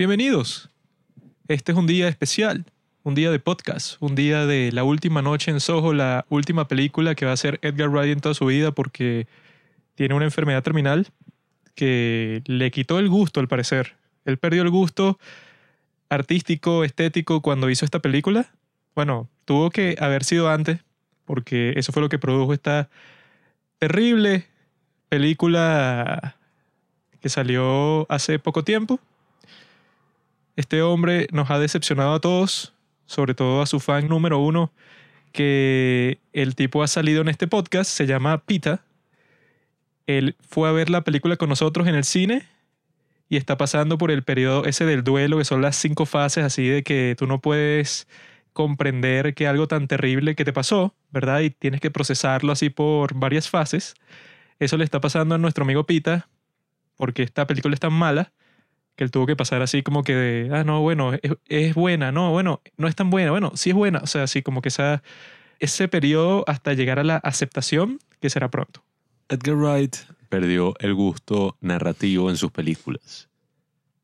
Bienvenidos. Este es un día especial, un día de podcast, un día de la última noche en Soho, la última película que va a hacer Edgar Wright en toda su vida porque tiene una enfermedad terminal que le quitó el gusto al parecer. Él perdió el gusto artístico, estético cuando hizo esta película. Bueno, tuvo que haber sido antes porque eso fue lo que produjo esta terrible película que salió hace poco tiempo este hombre nos ha decepcionado a todos, sobre todo a su fan número uno, que el tipo ha salido en este podcast, se llama Pita. Él fue a ver la película con nosotros en el cine y está pasando por el periodo ese del duelo, que son las cinco fases así de que tú no puedes comprender que algo tan terrible que te pasó, ¿verdad? Y tienes que procesarlo así por varias fases. Eso le está pasando a nuestro amigo Pita, porque esta película es tan mala que él tuvo que pasar así como que de, ah, no, bueno, es, buena, no, bueno, no es tan buena, bueno, sí es buena, o sea, así como que esa, ese periodo hasta llegar a la aceptación que será pronto. Edgar Wright perdió el gusto narrativo en sus películas.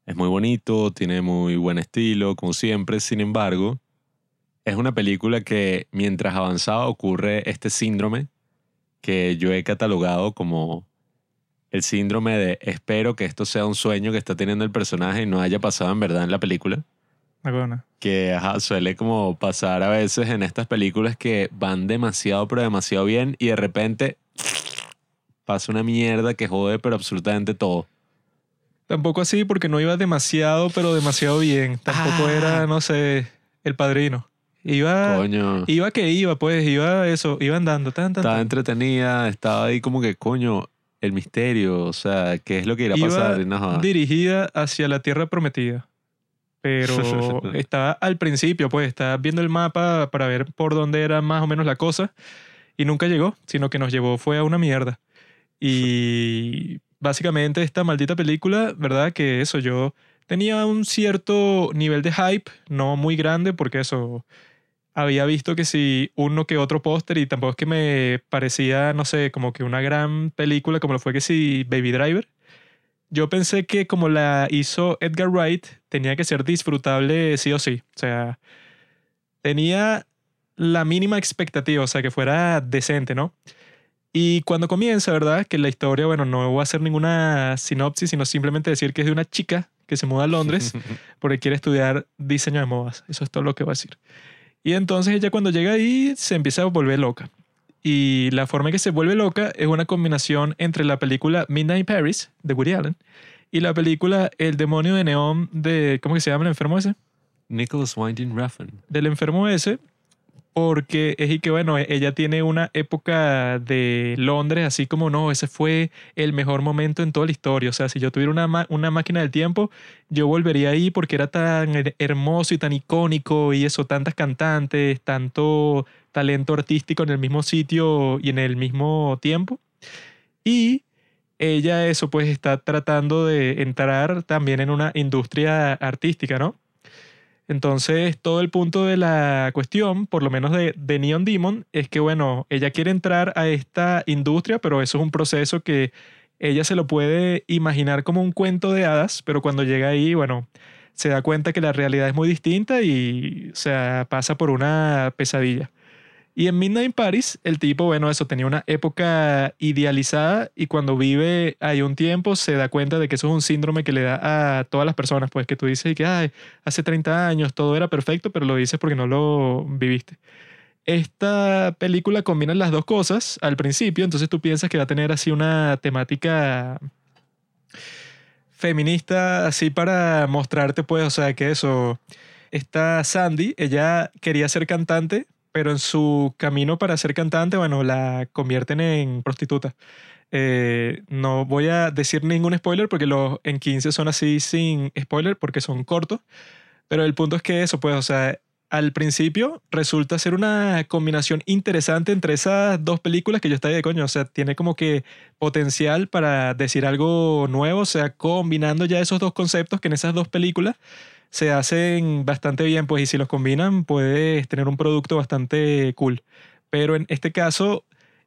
Es muy bonito, tiene muy buen estilo, como siempre, sin embargo, es una película que mientras avanzaba ocurre este síndrome que yo he catalogado como el síndrome de espero que esto sea un sueño que está teniendo el personaje y no haya pasado en verdad en la película. Que suele como pasar a veces en estas películas que van demasiado, pero demasiado bien y de repente pasa una mierda que jode, pero absolutamente todo. Tampoco así, porque no iba demasiado, pero demasiado bien. Tampoco ah. era, no sé, el padrino. Iba, coño. iba que iba, pues, iba eso, iba andando. Tan, estaba entretenida, estaba ahí como que, coño, el misterio, o sea, qué es lo que irá a pasar. dirigida hacia la Tierra Prometida. Pero estaba al principio, pues, estaba viendo el mapa para ver por dónde era más o menos la cosa. Y nunca llegó, sino que nos llevó fue a una mierda. Y básicamente esta maldita película, ¿verdad? Que eso, yo tenía un cierto nivel de hype, no muy grande, porque eso, había visto que si uno que otro póster y tampoco es que me parecía, no sé, como que una gran película como lo fue que si Baby Driver. Yo pensé que como la hizo Edgar Wright, tenía que ser disfrutable sí o sí. O sea, tenía la mínima expectativa, o sea, que fuera decente, ¿no? Y cuando comienza, ¿verdad? Que la historia, bueno, no voy a hacer ninguna sinopsis, sino simplemente decir que es de una chica que se muda a Londres porque quiere estudiar diseño de modas. Eso es todo lo que voy a decir. Y entonces ella cuando llega ahí se empieza a volver loca. Y la forma en que se vuelve loca es una combinación entre la película Midnight Paris de Woody Allen y la película El demonio de neón de, ¿cómo que se llama el enfermo ese? Nicholas Winding Refn. Del enfermo ese, porque es y que bueno, ella tiene una época de Londres, así como no, ese fue el mejor momento en toda la historia. O sea, si yo tuviera una, una máquina del tiempo, yo volvería ahí porque era tan hermoso y tan icónico y eso, tantas cantantes, tanto talento artístico en el mismo sitio y en el mismo tiempo. Y ella eso pues está tratando de entrar también en una industria artística, ¿no? Entonces, todo el punto de la cuestión, por lo menos de, Neon Demon, es que, bueno, ella quiere entrar a esta industria, pero eso es un proceso que ella se lo puede imaginar como un cuento de hadas, pero cuando llega ahí, bueno, se da cuenta que la realidad es muy distinta y, o sea, pasa por una pesadilla. Y en Midnight Paris, el tipo, bueno, eso tenía una época idealizada y cuando vive ahí un tiempo se da cuenta de que eso es un síndrome que le da a todas las personas, pues que tú dices que Ay, hace 30 años todo era perfecto, pero lo dices porque no lo viviste. Esta película combina las dos cosas al principio, entonces tú piensas que va a tener así una temática feminista, así para mostrarte, pues, o sea, que eso, esta Sandy, ella quería ser cantante, pero en su camino para ser cantante, bueno, la convierten en prostituta. Eh, no voy a decir ningún spoiler porque los en 15 son así sin spoiler porque son cortos. Pero el punto es que eso, pues, o sea, al principio resulta ser una combinación interesante entre esas dos películas que yo estaba de coño. O sea, tiene como que potencial para decir algo nuevo, o sea, combinando ya esos dos conceptos que en esas dos películas se hacen bastante bien, pues, y si los combinan, puedes tener un producto bastante cool. Pero en este caso,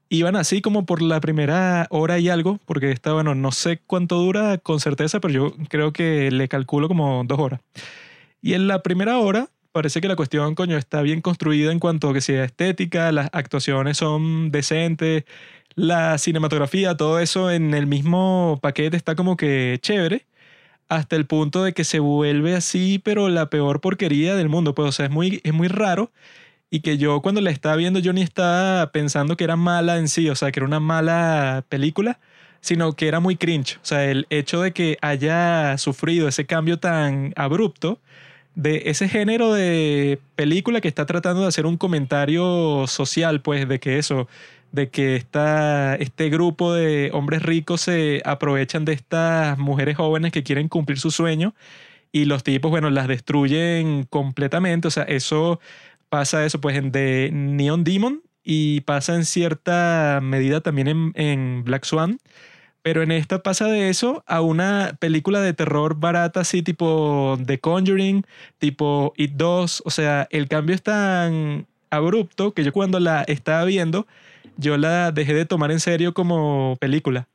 iban así como por la primera hora y algo, porque está, bueno, no sé cuánto dura con certeza, pero yo creo que le calculo como dos horas. Y en la primera hora parece que la cuestión, coño, está bien construida en cuanto a que sea estética, las actuaciones son decentes, la cinematografía, todo eso en el mismo paquete está como que chévere, hasta el punto de que se vuelve así, pero la peor porquería del mundo, pues, o sea, es muy, es muy raro y que yo cuando la estaba viendo yo ni estaba pensando que era mala en sí, o sea, que era una mala película, sino que era muy cringe. O sea, el hecho de que haya sufrido ese cambio tan abrupto de ese género de película que está tratando de hacer un comentario social, pues, de que eso, de que esta, este grupo de hombres ricos se aprovechan de estas mujeres jóvenes que quieren cumplir su sueño y los tipos, bueno, las destruyen completamente. O sea, eso pasa eso pues en The Neon Demon y pasa en cierta medida también en, en, Black Swan. Pero en esta pasa de eso a una película de terror barata así tipo The Conjuring, tipo It 2. O sea, el cambio es tan abrupto que yo cuando la estaba viendo, yo la dejé de tomar en serio como película.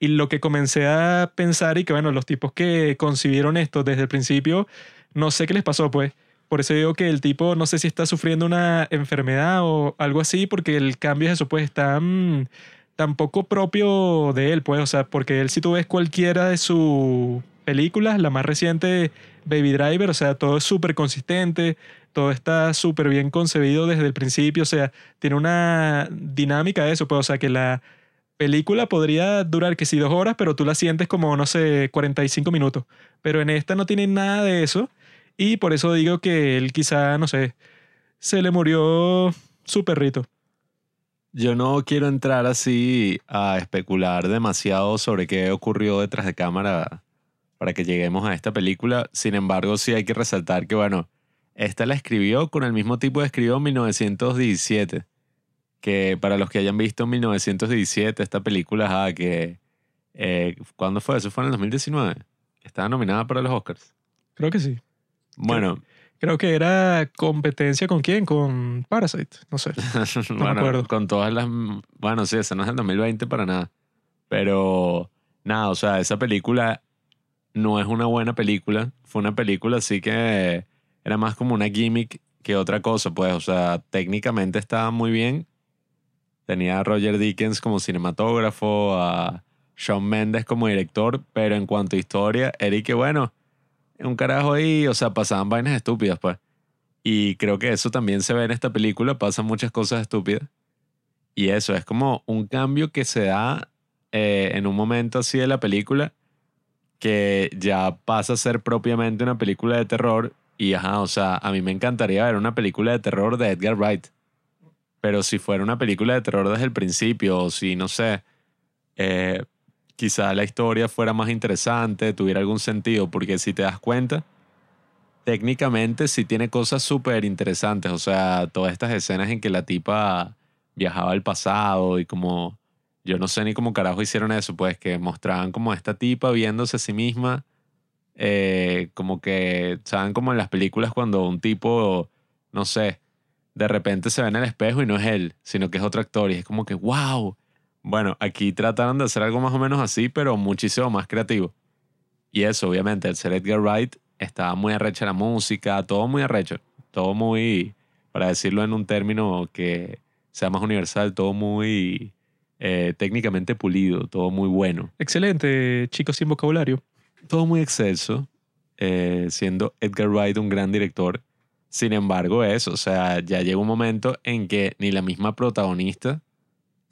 Y lo que comencé a pensar y que bueno, los tipos que concibieron esto desde el principio, no sé qué les pasó pues por eso digo que el tipo no sé si está sufriendo una enfermedad o algo así, porque el cambio es eso, pues tan, tan poco propio de él, pues, o sea, porque él si tú ves cualquiera de sus películas, la más reciente, Baby Driver, o sea, todo es súper consistente, todo está súper bien concebido desde el principio, o sea, tiene una dinámica de eso, pues, o sea, que la película podría durar que sí dos horas, pero tú la sientes como, no sé, 45 minutos, pero en esta no tiene nada de eso y por eso digo que él quizá, no sé, se le murió su perrito. Yo no quiero entrar así a especular demasiado sobre qué ocurrió detrás de cámara para que lleguemos a esta película. Sin embargo, sí hay que resaltar que, bueno, esta la escribió con el mismo tipo de escribió en 1917. Que para los que hayan visto en 1917 esta película, que... Eh, ¿Cuándo fue? Eso fue en el 2019. Estaba nominada para los Oscars. Creo que sí. Bueno. Creo, que era competencia con quién, con Parasite, no sé. No bueno, me acuerdo. Con todas las... Bueno, sí, esa no es el 2020 para nada. Pero nada, o sea, esa película no es una buena película. Fue una película así que era más como una gimmick que otra cosa, pues. O sea, técnicamente estaba muy bien. Tenía a Roger Dickens como cinematógrafo, a Sean Mendes como director, pero en cuanto a historia, Eric, bueno, un carajo ahí, o sea, pasaban vainas estúpidas, pues. Y creo que eso también se ve en esta película, pasan muchas cosas estúpidas. Y eso, es como un cambio que se da eh, en un momento así de la película, que ya pasa a ser propiamente una película de terror. Y ajá, o sea, a mí me encantaría ver una película de terror de Edgar Wright. Pero si fuera una película de terror desde el principio, o si, no sé, eh, quizá la historia fuera más interesante, tuviera algún sentido, porque si te das cuenta, técnicamente sí tiene cosas súper interesantes, o sea, todas estas escenas en que la tipa viajaba al pasado y como, yo no sé ni cómo carajo hicieron eso, pues que mostraban como esta tipa viéndose a sí misma, eh, como que, ¿saben? Como en las películas cuando un tipo, no sé, de repente se ve en el espejo y no es él, sino que es otro actor y es como que, wow bueno, aquí trataron de hacer algo más o menos así, pero muchísimo más creativo. Y eso, obviamente, el ser Edgar Wright estaba muy arrecha la música, todo muy arrecho, todo muy, para decirlo en un término que sea más universal, todo muy eh, técnicamente pulido, todo muy bueno. Excelente, chicos sin vocabulario. Todo muy excelso, eh, siendo Edgar Wright un gran director. Sin embargo, eso, o sea, ya llega un momento en que ni la misma protagonista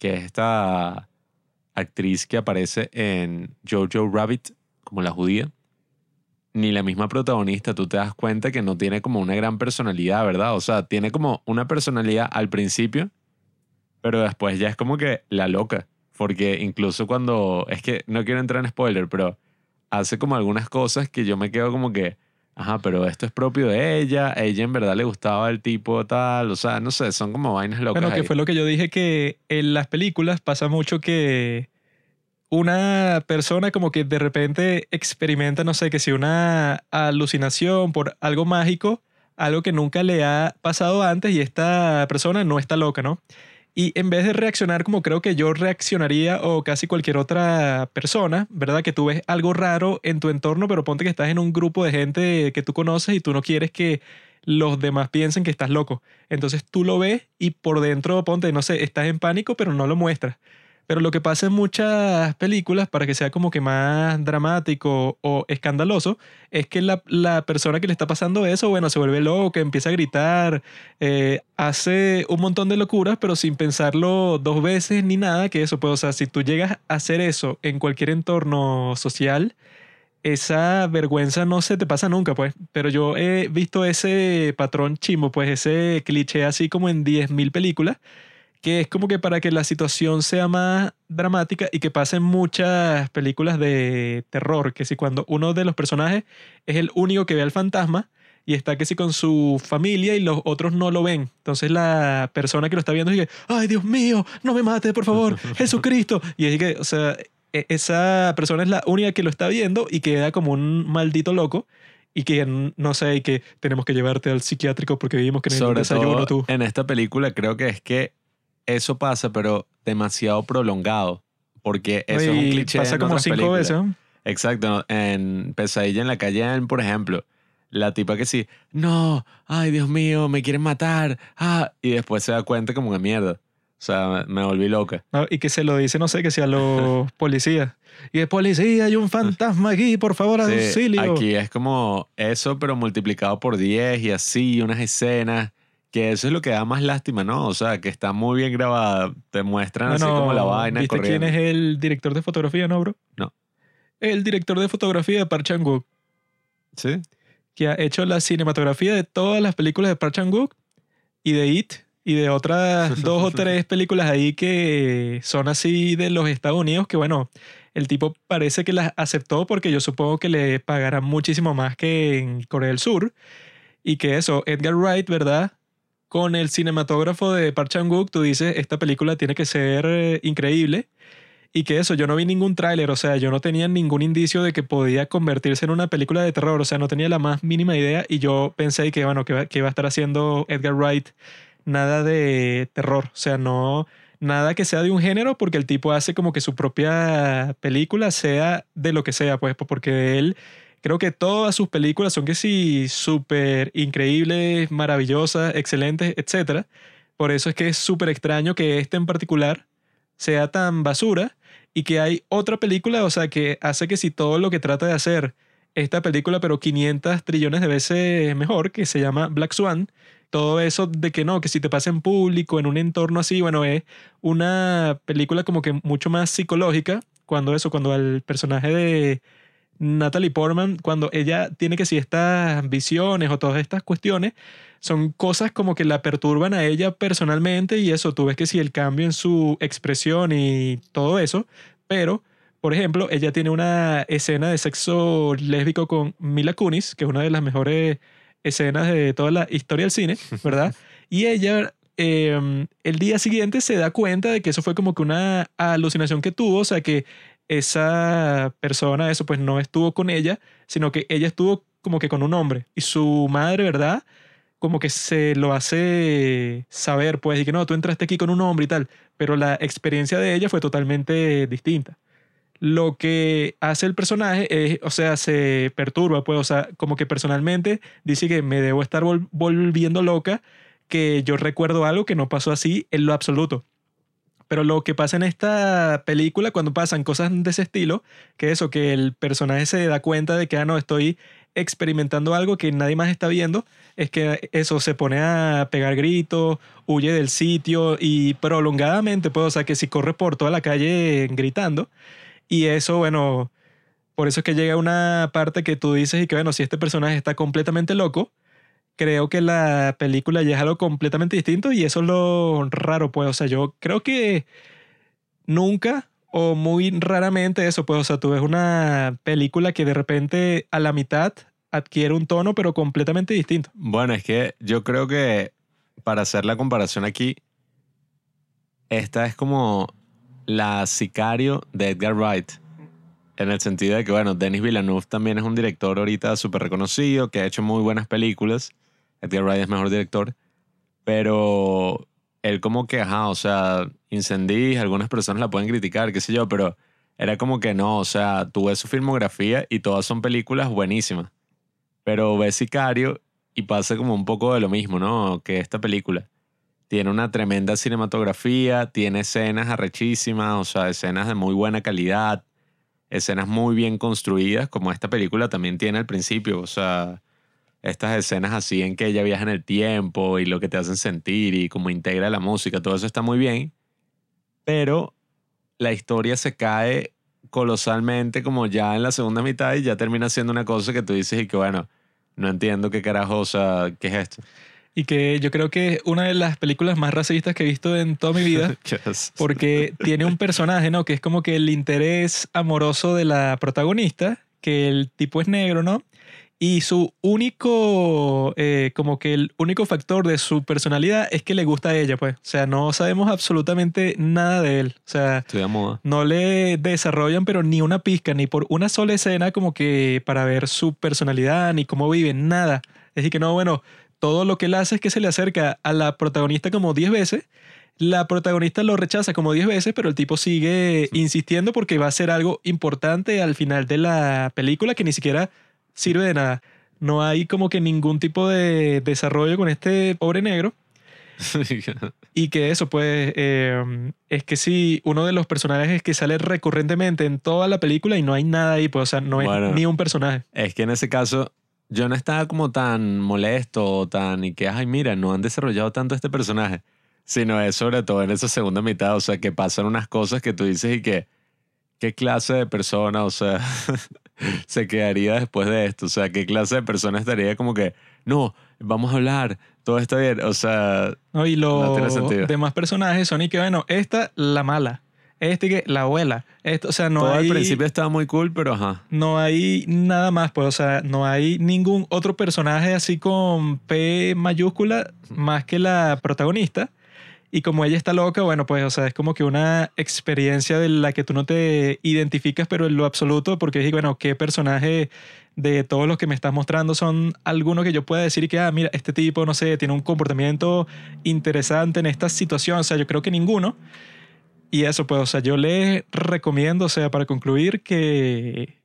que es esta actriz que aparece en Jojo Rabbit como la judía, ni la misma protagonista, tú te das cuenta que no tiene como una gran personalidad, ¿verdad? O sea, tiene como una personalidad al principio, pero después ya es como que la loca, porque incluso cuando, es que no quiero entrar en spoiler, pero hace como algunas cosas que yo me quedo como que, Ajá, pero esto es propio de ella, ella en verdad le gustaba el tipo tal, o sea, no sé, son como vainas locas. Bueno, que fue lo que yo dije que en las películas pasa mucho que una persona como que de repente experimenta, no sé, que si una alucinación por algo mágico, algo que nunca le ha pasado antes y esta persona no está loca, ¿no? Y en vez de reaccionar como creo que yo reaccionaría o casi cualquier otra persona, ¿verdad? Que tú ves algo raro en tu entorno, pero ponte que estás en un grupo de gente que tú conoces y tú no quieres que los demás piensen que estás loco. Entonces tú lo ves y por dentro, ponte, no sé, estás en pánico, pero no lo muestras. Pero lo que pasa en muchas películas, para que sea como que más dramático o escandaloso, es que la, la persona que le está pasando eso, bueno, se vuelve loca, empieza a gritar, eh, hace un montón de locuras, pero sin pensarlo dos veces ni nada, que eso, pues, o sea, si tú llegas a hacer eso en cualquier entorno social, esa vergüenza no se te pasa nunca, pues. Pero yo he visto ese patrón chimbo, pues, ese cliché así como en 10.000 películas que es como que para que la situación sea más dramática y que pasen muchas películas de terror, que si cuando uno de los personajes es el único que ve al fantasma y está que si con su familia y los otros no lo ven. Entonces la persona que lo está viendo dice, ay Dios mío, no me mates, por favor, Jesucristo. Y es que, o sea, e-, esa persona es la única que lo está viendo y queda como un maldito loco y que no sé, y que tenemos que llevarte al psiquiátrico porque vimos que necesitas desayuno tú. En esta película creo que es que eso pasa, pero demasiado prolongado. Porque eso es un cliché. Pasa como cinco veces. Exacto. En Pesadilla en la calle, por ejemplo, la tipa que sí, no, ay Dios mío, me quieren matar. Ah, y después se da cuenta como que mierda. O sea, me, volví loca. y que se lo dice, no sé, que sea los policías. Y es policía, hay un fantasma aquí, por favor, auxilio. aquí es como eso, pero multiplicado por 10 y así, unas escenas que eso es lo que da más lástima, ¿no? O sea, que está muy bien grabada. Te muestran así como la vaina ¿Viste quién es el director de fotografía, no, bro? No. El director de fotografía de Park Chan-wook. ¿Sí? Que ha hecho la cinematografía de todas las películas de Park Chan-wook y de It y de otras dos o tres películas ahí que son así de los Estados Unidos que, bueno, el tipo parece que las aceptó porque yo supongo que le pagarán muchísimo más que en Corea del Sur. Y que eso, Edgar Wright, ¿verdad? Con el cinematógrafo de Park Chan-wook, tú dices, esta película tiene que ser eh, increíble. Y que eso, yo no vi ningún tráiler, o sea, yo no tenía ningún indicio de que podía convertirse en una película de terror, o sea, no tenía la más mínima idea y yo pensé que, bueno, que, que iba a estar haciendo Edgar Wright nada de terror, o sea, no, nada que sea de un género, porque el tipo hace como que su propia película sea de lo que sea, pues, porque él Creo que todas sus películas son que sí, súper increíbles, maravillosas, excelentes, etc. Por eso es que es súper extraño que este en particular sea tan basura y que hay otra película, o sea, que hace que si todo lo que trata de hacer esta película, pero 500 trillones de veces mejor, que se llama Black Swan, todo eso de que no, que si te pasa en público, en un entorno así, bueno, es una película como que mucho más psicológica, cuando eso, cuando el personaje de Natalie Portman, cuando ella tiene que si estas visiones o todas estas cuestiones, son cosas como que la perturban a ella personalmente y eso, tú ves que si el cambio en su expresión y todo eso, pero, por ejemplo, ella tiene una escena de sexo lésbico con Mila Kunis, que es una de las mejores escenas de toda la historia del cine, ¿verdad? y ella em, el día siguiente se da cuenta de que eso fue como que una alucinación que tuvo, o sea que esa persona, eso pues no estuvo con ella, sino que ella estuvo como que con un hombre. Y su madre, ¿verdad? Como que se lo hace saber, pues, y que no, tú entraste aquí con un hombre y tal. Pero la experiencia de ella fue totalmente distinta. Lo que hace el personaje es, o sea, se perturba, pues, o sea, como que personalmente dice que me debo estar volviendo loca, que yo recuerdo algo que no pasó así en lo absoluto. Pero lo que pasa en esta película, cuando pasan cosas de ese estilo, que eso, que el personaje se da cuenta de que, ah, no, estoy experimentando algo que nadie más está viendo, es que eso se pone a pegar gritos, huye del sitio y prolongadamente, pues, o sea, que si corre por toda la calle gritando. Y eso, bueno, por eso es que llega una parte que tú dices y que, bueno, si este personaje está completamente loco, creo que la película ya es algo completamente distinto y eso es lo raro, pues, o sea, yo creo que nunca o muy raramente eso, pues, o sea, tú ves una película que de repente a la mitad adquiere un tono, pero completamente distinto. Bueno, es que yo creo que para hacer la comparación aquí, esta es como la sicario de Edgar Wright. En el sentido de que, bueno, Denis Villeneuve también es un director ahorita súper reconocido, que ha hecho muy buenas películas. Edgar Wright es mejor director. Pero él como que, ajá, o sea, incendies, algunas personas la pueden criticar, qué sé yo, pero era como que no, o sea, tú ves su filmografía y todas son películas buenísimas. Pero ves Sicario y pasa como un poco de lo mismo, ¿no? Que esta película. Tiene una tremenda cinematografía, tiene escenas arrechísimas, o sea, escenas de muy buena calidad, escenas muy bien construidas, como esta película también tiene al principio, o sea, estas escenas así en que ella viaja en el tiempo y lo que te hacen sentir y cómo integra la música, todo eso está muy bien, pero la historia se cae colosalmente como ya en la segunda mitad y ya termina siendo una cosa que tú dices y que bueno, no entiendo qué carajo, o sea, qué es esto. Y que yo creo que es una de las películas más racistas que he visto en toda mi vida. porque tiene un personaje, ¿no? Que es como que el interés amoroso de la protagonista, que el tipo es negro, ¿no? Y su único, eh, como que el único factor de su personalidad es que le gusta a ella, pues. O sea, no sabemos absolutamente nada de él. O sea, moda. no le desarrollan, pero ni una pizca, ni por una sola escena como que para ver su personalidad, ni cómo vive, nada. Es decir, que no, bueno, todo lo que él hace es que se le acerca a la protagonista como 10 veces. La protagonista lo rechaza como 10 veces, pero el tipo sigue insistiendo porque va a ser algo importante al final de la película que ni siquiera sirve de nada. No hay como que ningún tipo de desarrollo con este pobre negro. Y que eso, pues, eh, es que sí, uno de los personajes que sale recurrentemente en toda la película y no hay nada ahí, pues, o sea, no es Bueno. ni un personaje. Es que en ese caso yo no estaba como tan molesto o tan y que, ay, mira, no han desarrollado tanto este personaje, sino es sobre todo en esa segunda mitad, o sea, que pasan unas cosas que tú dices y que, ¿qué clase de persona, o sea, se quedaría después de esto? O sea, ¿qué clase de persona estaría como que, no, vamos a hablar, todo está bien, o sea, ¿no? Y No los sentido. demás personajes son y que, bueno, esta, la mala. Este que, la abuela. Esto, o sea, no todo hay... al principio estaba muy cool, pero ajá. No hay nada más, pues, o sea, no hay ningún otro personaje así con P mayúscula más que la protagonista. Y como ella está loca, bueno, pues, o sea, es como que una experiencia de la que tú no te identificas, pero en lo absoluto, porque es, bueno, ¿qué personaje de todos los que me estás mostrando son algunos que yo pueda decir que, ah, mira, este tipo, no sé, tiene un comportamiento interesante en esta situación? O sea, yo creo que ninguno. Y eso, pues, o sea, yo les recomiendo, o sea, para concluir, que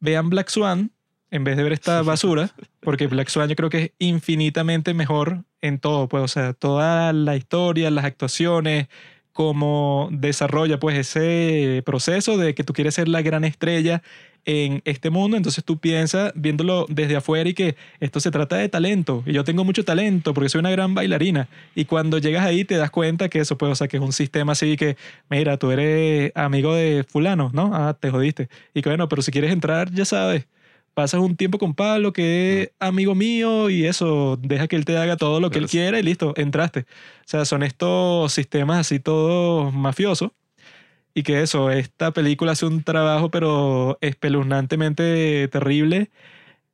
vean Black Swan en vez de ver esta basura, porque Black Swan yo creo que es infinitamente mejor en todo, pues, o sea, toda la historia, las actuaciones, cómo desarrolla pues ese proceso de que tú quieres ser la gran estrella en este mundo, entonces tú piensas viéndolo desde afuera y que esto se trata de talento y yo tengo mucho talento porque soy una gran bailarina y cuando llegas ahí te das cuenta que eso pues, o sea, que es un sistema así que, mira, tú eres amigo de fulano, ¿no? Ah, te jodiste. Y que bueno, pero si quieres entrar, ya sabes, pasas un tiempo con Pablo que es amigo mío y eso, deja que él te haga todo lo que él quiera y listo, entraste. O sea, son estos sistemas así todos mafiosos. Y que eso, esta película hace un trabajo pero espeluznantemente terrible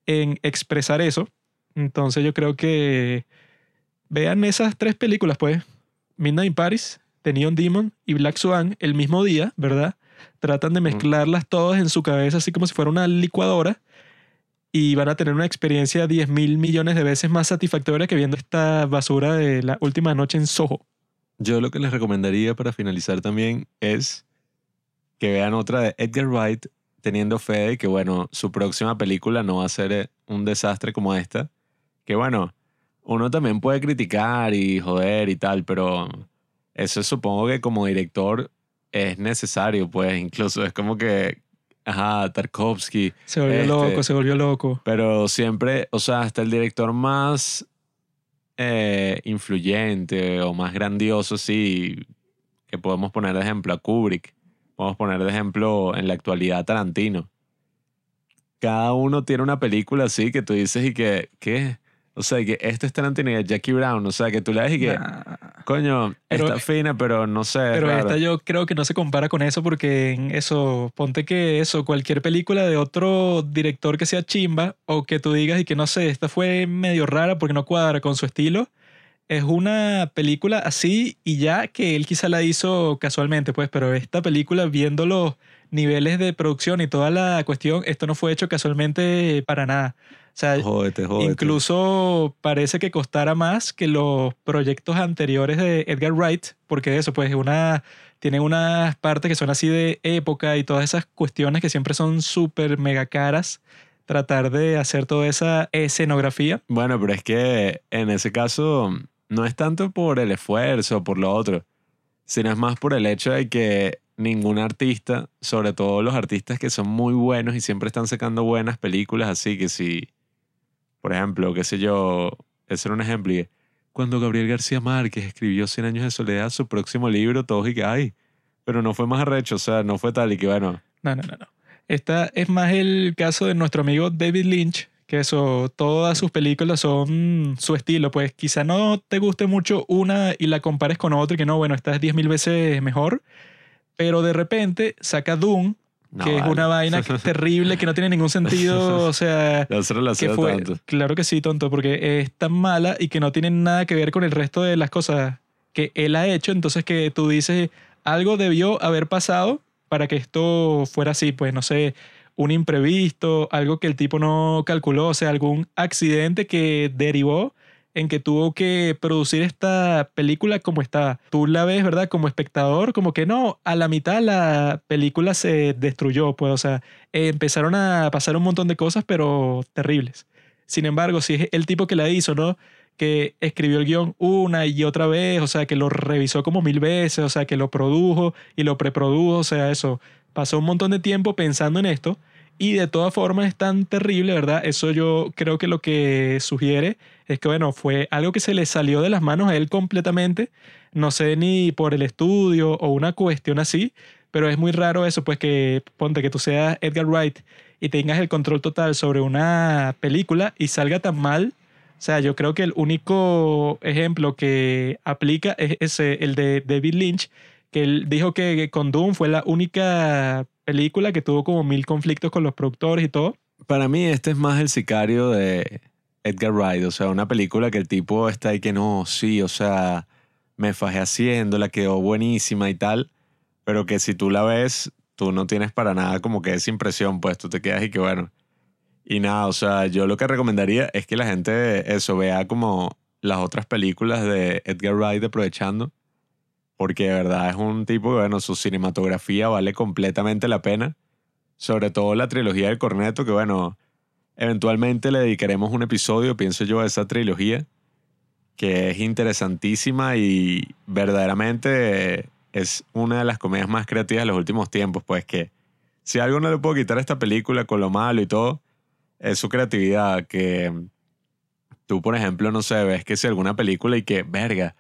en expresar eso. Entonces yo creo que vean esas tres películas pues, Midnight in Paris, The Neon Demon y Black Swan el mismo día, ¿verdad? Tratan de mezclarlas todas en su cabeza así como si fuera una licuadora y van a tener una experiencia 10 mil millones de veces más satisfactoria que viendo esta basura de la última noche en Soho. Yo lo que les recomendaría para finalizar también es que vean otra de Edgar Wright teniendo fe de que, bueno, su próxima película no va a ser eh, un desastre como esta. Que, bueno, uno también puede criticar y joder y tal, pero eso supongo que como director es necesario, pues incluso es como que, ajá, Tarkovsky, Se volvió Este- loco, se volvió loco. pero siempre, o sea, hasta el director más eh, influyente o más grandioso, sí, que podemos poner de ejemplo a Kubrick, podemos poner de ejemplo en la actualidad a Tarantino. Cada uno tiene una película así que tú dices y que, ¿qué? O sea, que este es Tarantino y es Jackie Brown, o sea, que tú le ves y que, Nah. coño, Pero- está fina, pero no sé. Pero raro. esta yo creo que no se compara con eso porque en eso, ponte que eso, cualquier película de otro director que sea chimba o que tú digas y que no sé, esta fue medio rara porque no cuadra con su estilo, es una película así y ya que él quizá la hizo casualmente, pues, pero esta película viendo los niveles de producción y toda la cuestión, esto no fue hecho casualmente para nada. O sea, Jódete, jódete. incluso parece que costara más que los proyectos anteriores de Edgar Wright, porque eso, pues, una, tiene unas partes que son así de época y todas esas cuestiones que siempre son súper mega caras. Tratar de hacer toda esa escenografía. Bueno, pero es que en ese caso no es tanto por el esfuerzo o por lo otro, sino es más por el hecho de que ningún artista, sobre todo los artistas que son muy buenos y siempre están sacando buenas películas, así que si, por ejemplo, qué sé yo, ese era un ejemplo, cuando Gabriel García Márquez escribió Cien años de soledad, su próximo libro, todos y ay, pero no fue más arrecho, o sea, no fue tal y que bueno, No, no, no, no. Esta es más el caso de nuestro amigo David Lynch, que eso, todas sus películas son su estilo. Pues quizá no te guste mucho una y la compares con otra y que no, bueno, esta es 10.000 veces mejor, pero de repente saca Doom, no, que es vale. una vaina terrible, que no tiene ningún sentido, o sea... Que fue, tanto. claro que sí, tonto, porque es tan mala y que no tiene nada que ver con el resto de las cosas que él ha hecho. Entonces que tú dices, algo debió haber pasado para que esto fuera así, pues no sé, un imprevisto, algo que el tipo no calculó, o sea, algún accidente que derivó en que tuvo que producir esta película como está. Tú la ves, ¿verdad? Como espectador, como que no, a la mitad la película se destruyó, pues, o sea, empezaron a pasar un montón de cosas, pero terribles. Sin embargo, si es el tipo que la hizo, ¿no? Que escribió el guion una y otra vez, o sea, que lo revisó como mil veces, o sea, que lo produjo y lo preprodujo, o sea, eso. Pasó un montón de tiempo pensando en esto y de todas formas es tan terrible, ¿verdad? Eso yo creo que lo que sugiere es que, bueno, fue algo que se le salió de las manos a él completamente. No sé ni por el estudio o una cuestión así, pero es muy raro eso, pues que ponte que tú seas Edgar Wright y tengas el control total sobre una película y salga tan mal. O sea, yo creo que el único ejemplo que aplica es ese, el de David Lynch, que él dijo que con Doom fue la única película que tuvo como mil conflictos con los productores y todo. Para mí este es más el sicario de Edgar Wright, o sea, una película que el tipo está ahí que no, sí, o sea, me fajé haciéndola, quedó buenísima y tal, pero que si tú la ves, tú no tienes para nada como que esa impresión, pues tú te quedas y que bueno. Y nada, o sea, yo lo que recomendaría es que la gente eso vea como las otras películas de Edgar Wright aprovechando, porque de verdad es un tipo que, bueno, su cinematografía vale completamente la pena, sobre todo la trilogía del corneto, que bueno, eventualmente le dedicaremos un episodio, pienso yo, a esa trilogía, que es interesantísima y verdaderamente es una de las comedias más creativas de los últimos tiempos, pues que si algo no le puedo quitar esta película con lo malo y todo, es su creatividad, que tú, por ejemplo, no sé, ves que si alguna película y que, verga,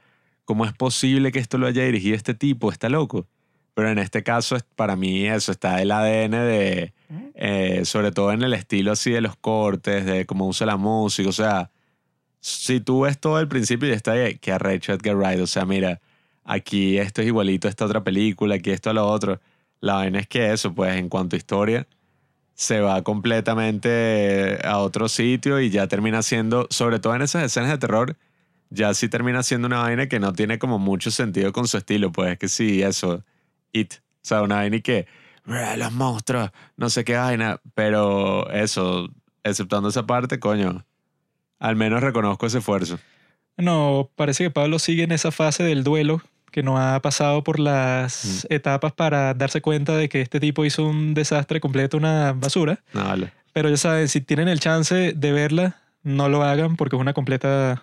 ¿cómo es posible que esto lo haya dirigido este tipo? Está loco. Pero en este caso, para mí eso está el ADN de, eh, sobre todo en el estilo así de los cortes, de cómo usa la música, o sea, si tú ves todo el principio y está ahí, que arrecho Edgar Wright, o sea, mira, aquí esto es igualito a esta otra película, aquí esto a lo otro. La vaina es que eso, pues en cuanto a historia, se va completamente a otro sitio y ya termina siendo, sobre todo en esas escenas de terror, ya sí termina siendo una vaina que no tiene como mucho sentido con su estilo, pues es que sí, eso, It, o sea, una vaina y que, "Bra, los monstruos, no sé qué vaina, pero eso, exceptuando esa parte, coño, al menos reconozco ese esfuerzo. No, parece que Pablo sigue en esa fase del duelo, que no ha pasado por las etapas para darse cuenta de que este tipo hizo un desastre completo, una basura. No, vale. Pero ya saben, si tienen el chance de verla, no lo hagan porque es una completa